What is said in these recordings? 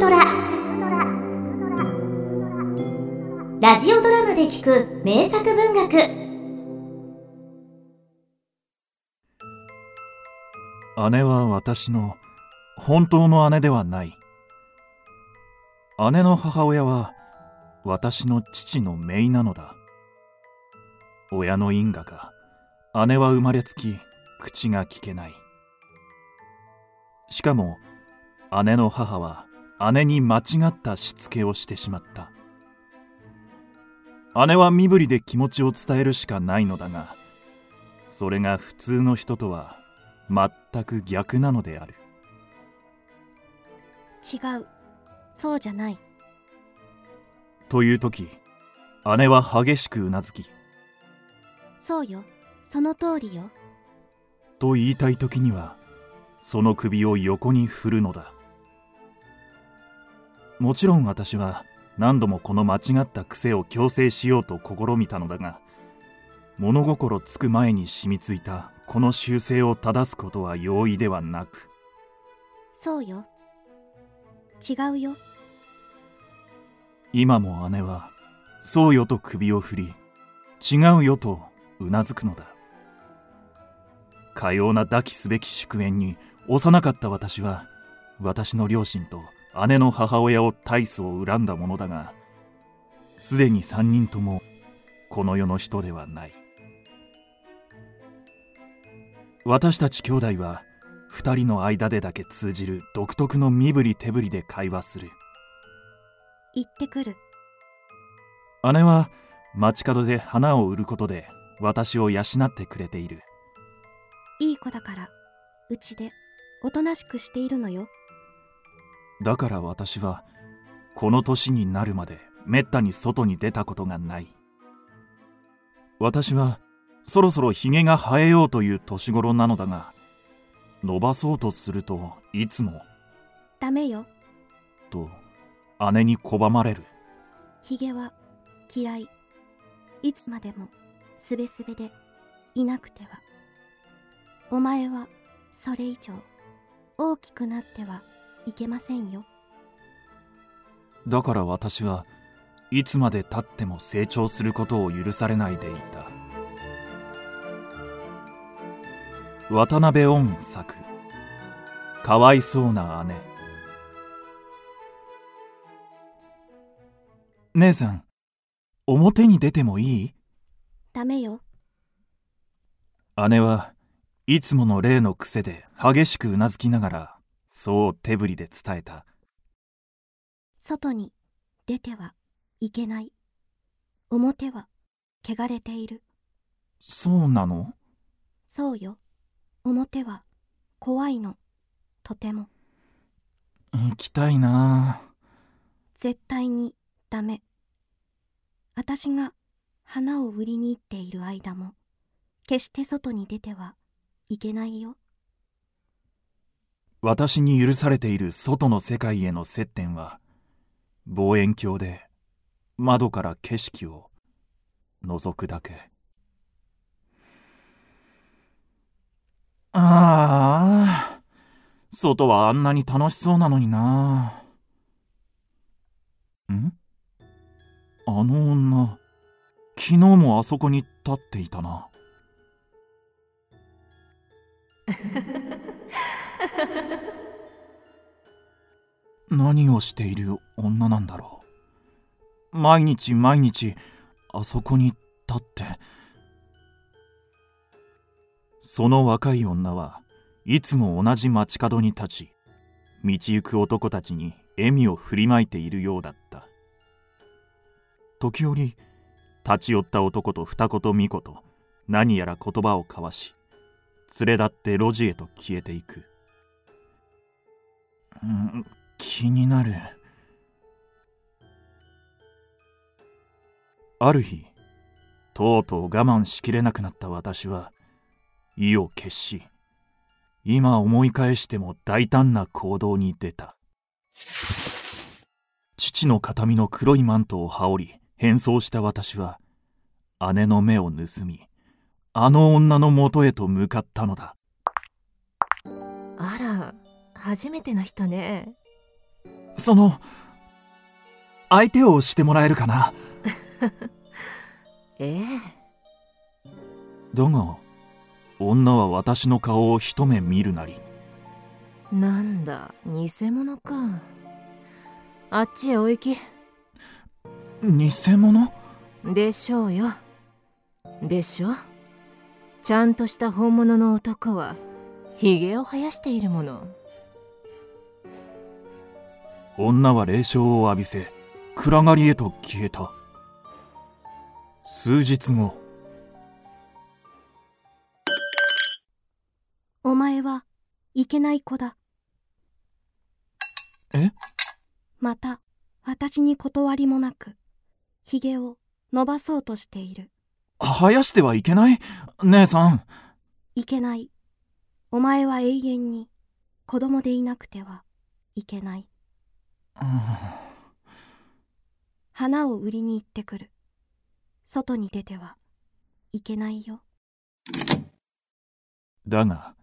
トラ。ラジオドラマで聞く名作文学。姉は私の本当の姉ではない。姉の母親は私の父の姪なのだ。親の因果か姉は生まれつき口が聞けない。しかも姉の母は姉に間違ったしつけをしてしまった。姉は身振りで気持ちを伝えるしかないのだがそれが普通の人とは全く逆なのである。違う。そうじゃない。という時姉は激しくうなずきそうよ。その通りよ。と言いたい時にはその首を横に振るのだもちろん私は何度もこの間違った癖を強制しようと試みたのだが物心つく前に染みついたこの習性を正すことは容易ではなくそうよ。違うよ。今も姉はそうよと首を振り違うよとうなずくのだ。かような抱きすべき祝宴に幼かった私は私の両親と姉の母親を大層恨んだものだがすでに三人ともこの世の人ではない。私たち兄弟は二人の間でだけ通じる独特の身振り手振りで会話する。行ってくる。姉は街角で花を売ることで私を養ってくれている。いい子だからうちでおとなしくしているのよだから私はこの年になるまでめったに外に出たことがない。私はそろそろひげが生えようという年頃なのだが伸ばそうとするといつもダメよ。と姉に拒まれる。ヒゲは嫌い。いつまでもすべすべでいなくては。お前はそれ以上大きくなってはいけませんよ。だから私はいつまでたっても成長することを許されないでいた。渡辺恩作。かわいそうな姉。姉さん表に出てもいい？ダメよ。姉はいつもの例の癖で激しくうなずきながらそう手振りで伝えた。外に出てはいけない。表は汚れている。そうなの？そうよ。表は怖いの。とても。行きたいな。絶対にダメ。私が花を売りに行っている間も決して外に出てはいけないよ私に許されている外の世界への接点は望遠鏡で窓から景色を覗くだけ。ああ。外はあんなに楽しそうなのにな。ん？あの女昨日もあそこに立っていたな 何をしている女なんだろう。毎日毎日あそこに立って。その若い女はいつも同じ街角に立ち道行く男たちに笑みを振りまいているようだった。時折立ち寄った男と二言三言何やら言葉を交わし連れ立って路地へと消えていく、うん、気になる。ある日とうとう我慢しきれなくなった私は意を決し今思い返しても大胆な行動に出た。父の形見の黒いマントを羽織り変装した私は姉の目を盗みあの女のもとへと向かったのだ。あら初めての人ね。その相手をしてもらえるかな？ええ。だが女は私の顔を一目見るなり。なんだ偽物か。あっちへお行き。偽物？でしょうよ。でしょちゃんとした本物の男はひげを生やしているもの女は霊障を浴びせ暗がりへと消えた数日後お前はいけない子だ。え？また、私に断りもなく、髭を伸ばそうとしている。生やしてはいけない？姉さんいけない。お前は永遠に子供でいなくてはいけない。花を売りに行ってくる。外に出てはいけないよ。だが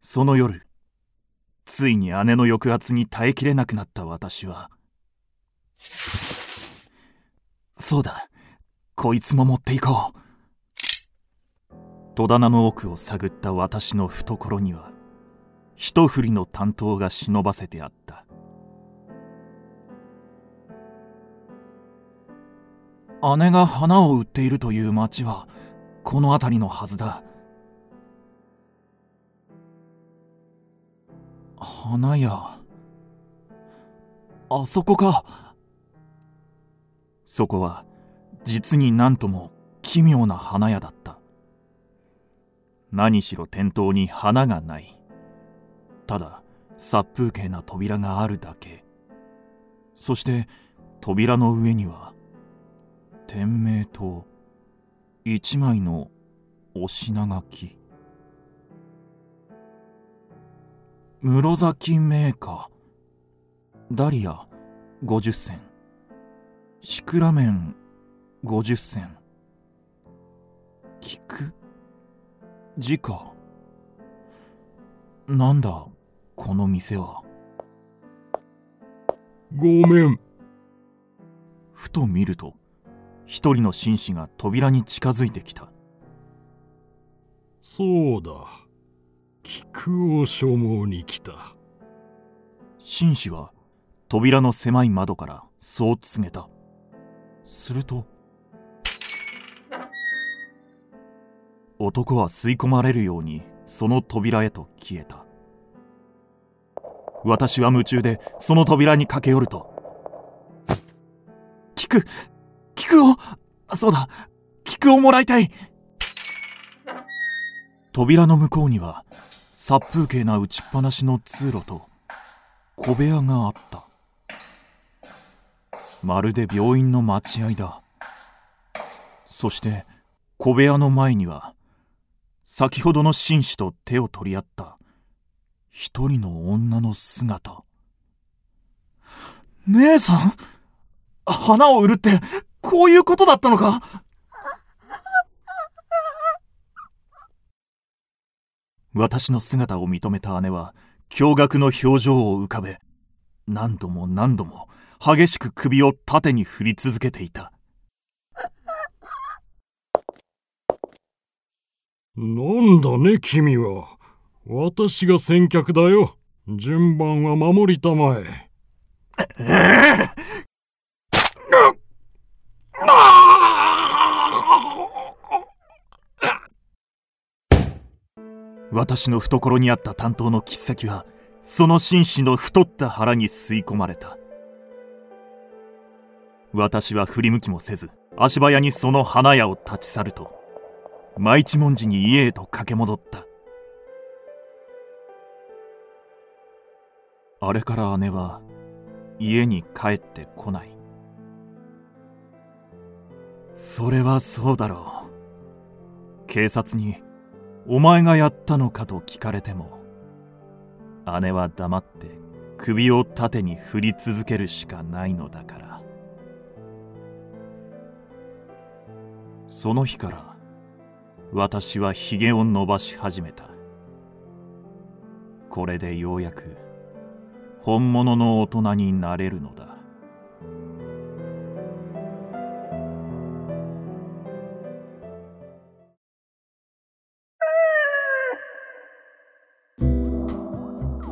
その夜ついに姉の抑圧に耐えきれなくなった私はそうだこいつも持っていこう戸棚の奥を探った私の懐には一振りの担当が忍ばせてあった姉が花を売っているという町はこの辺りのはずだ。花屋。あそこか。そこは実になんとも奇妙な花屋だった。何しろ店頭に花がない。ただ殺風景な扉があるだけ。そして扉の上には店名と一枚のお品書き。室崎メーカーダリア50銭。シクラメン50銭。菊。時価。なんだこの店は。ごめん。ふと見ると一人の紳士が扉に近づいてきたそうだ。菊を所望に来た。紳士は扉の狭い窓からそう告げたすると男は吸い込まれるようにその扉へと消えた私は夢中でその扉に駆け寄ると菊菊をそうだ。菊をもらいたい。扉の向こうには殺風景な打ちっぱなしの通路と小部屋があった。まるで病院の待合だ。そして小部屋の前には先ほどの紳士と手を取り合った一人の女の姿。姉さん？花を売るってこういうことだったのか？私の姿を認めた姉は驚愕の表情を浮かべ何度も何度も激しく首を縦に振り続けていたなんだね、君は。私が先客だよ。順番は守りたまえ。私の懐にあった担当の切っはその紳士の太った腹に吸い込まれた。私は振り向きもせず足早にその花屋を立ち去ると舞一文字に家へと駆け戻った。あれから姉は家に帰ってこない。それはそうだろう。警察にお前がやったのかと聞かれても姉は黙って首を縦に振り続けるしかないのだから。その日から私はひげを伸ばし始めた。これでようやく本物の大人になれるのだ。